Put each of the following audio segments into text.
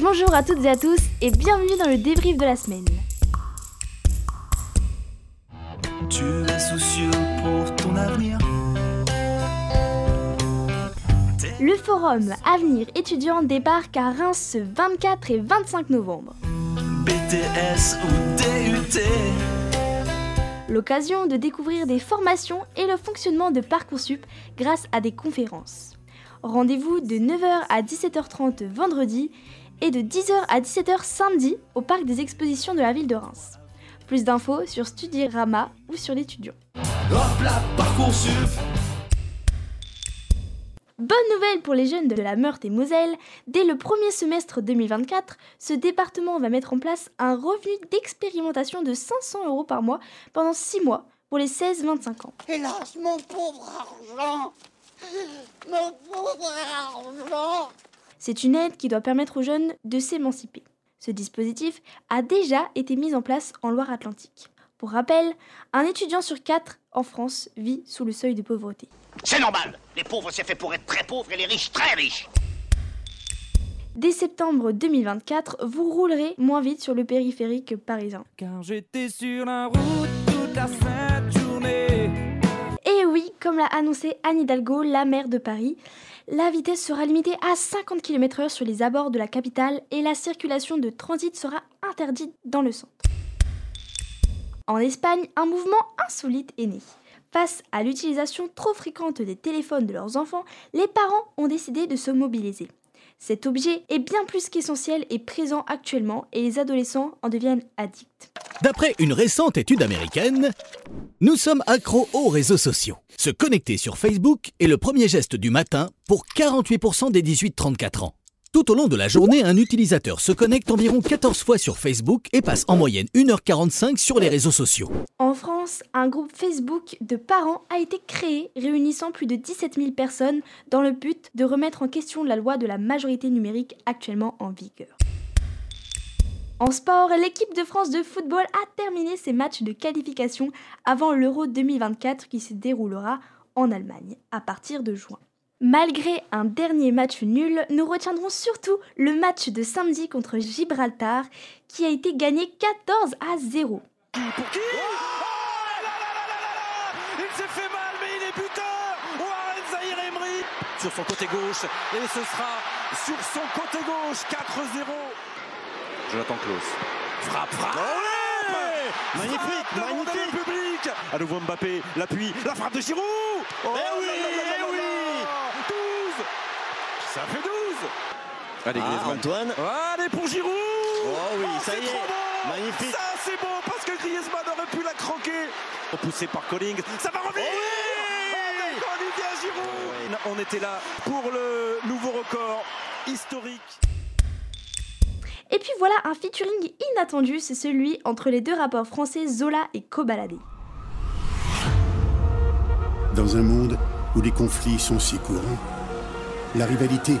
Bonjour à toutes et à tous et bienvenue dans le débrief de la semaine. Tu es soucieux pour ton avenir. Le forum Avenir étudiant débarque à Reims ce 24 et 25 novembre. BTS ou DUT. L'occasion de découvrir des formations et le fonctionnement de Parcoursup grâce à des conférences. Rendez-vous de 9h à 17h30 vendredi et de 10h à 17h samedi au parc des expositions de la ville de Reims. Plus d'infos sur Studirama ou sur l'étudiant. Hop là, Parcoursup. Bonne nouvelle pour les jeunes de la Meurthe et Moselle, dès le premier semestre 2024, ce département va mettre en place un revenu d'expérimentation de 500 euros par mois pendant 6 mois pour les 16-25 ans. Hélas, mon pauvre argent Mon pauvre argent C'est une aide qui doit permettre aux jeunes de s'émanciper. Ce dispositif a déjà été mis en place en Loire-Atlantique. Pour rappel, un étudiant sur quatre en France vit sous le seuil de pauvreté. C'est normal. Les pauvres, c'est fait pour être très pauvres et les riches, très riches. Dès septembre 2024, vous roulerez moins vite sur le périphérique parisien. Car j'étais sur la route toute la sainte journée. Et oui, comme l'a annoncé Anne Hidalgo, la maire de Paris, la vitesse sera limitée à 50 km/h sur les abords de la capitale et la circulation de transit sera interdite dans le centre. En Espagne, un mouvement insolite est né. Face à l'utilisation trop fréquente des téléphones de leurs enfants, les parents ont décidé de se mobiliser. Cet objet est bien plus qu'essentiel et présent actuellement et les adolescents en deviennent addicts. D'après une récente étude américaine, nous sommes accros aux réseaux sociaux. Se connecter sur Facebook est le premier geste du matin pour 48% des 18-34 ans. Tout au long de la journée, un utilisateur se connecte environ 14 fois sur Facebook et passe en moyenne 1h45 sur les réseaux sociaux. En France, un groupe Facebook de parents a été créé réunissant plus de 17 000 personnes dans le but de remettre en question la loi de la majorité numérique actuellement en vigueur. En sport, l'équipe de France de football a terminé ses matchs de qualification avant l'Euro 2024 qui se déroulera en Allemagne à partir de juin. Malgré un dernier match nul, nous retiendrons surtout le match de samedi contre Gibraltar qui a été gagné 14 à 0. Pour qui Oh là là là là là là Il s'est fait mal, mais il est buteur Warren Zahir Emery Sur son côté gauche, et ce sera sur son côté gauche, 4-0 Jonathan Klaus. Frappe, frappe Magnifique, Frappe magnifique. le public À nouveau Mbappé, l'appui, la frappe de Giroud Oh Eh là oui, là là là eh là oui 12 Ça fait 12 Allez, Ah, Griezmann. Antoine. Allez pour Giroud. Oh oui, ça c'est y est. trop bon Magnifique. Ça c'est bon parce que Griezmann aurait pu la croquer. Poussé par Collings, ça va revenir. Avec Olivier Giroud. On était là pour le nouveau record historique. Et puis voilà un featuring inattendu, c'est celui entre les deux rappeurs français Zola et Kobalade. Dans un monde où les conflits sont si courants, la rivalité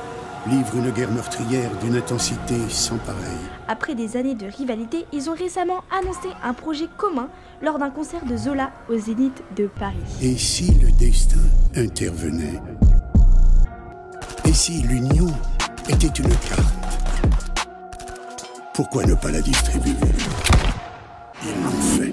livre une guerre meurtrière d'une intensité sans pareille. Après des années de rivalité, ils ont récemment annoncé un projet commun lors d'un concert de Zola au Zénith de Paris. Et si le destin intervenait? Et si l'union était une carte? Pourquoi ne pas la distribuer? Ils l'ont fait.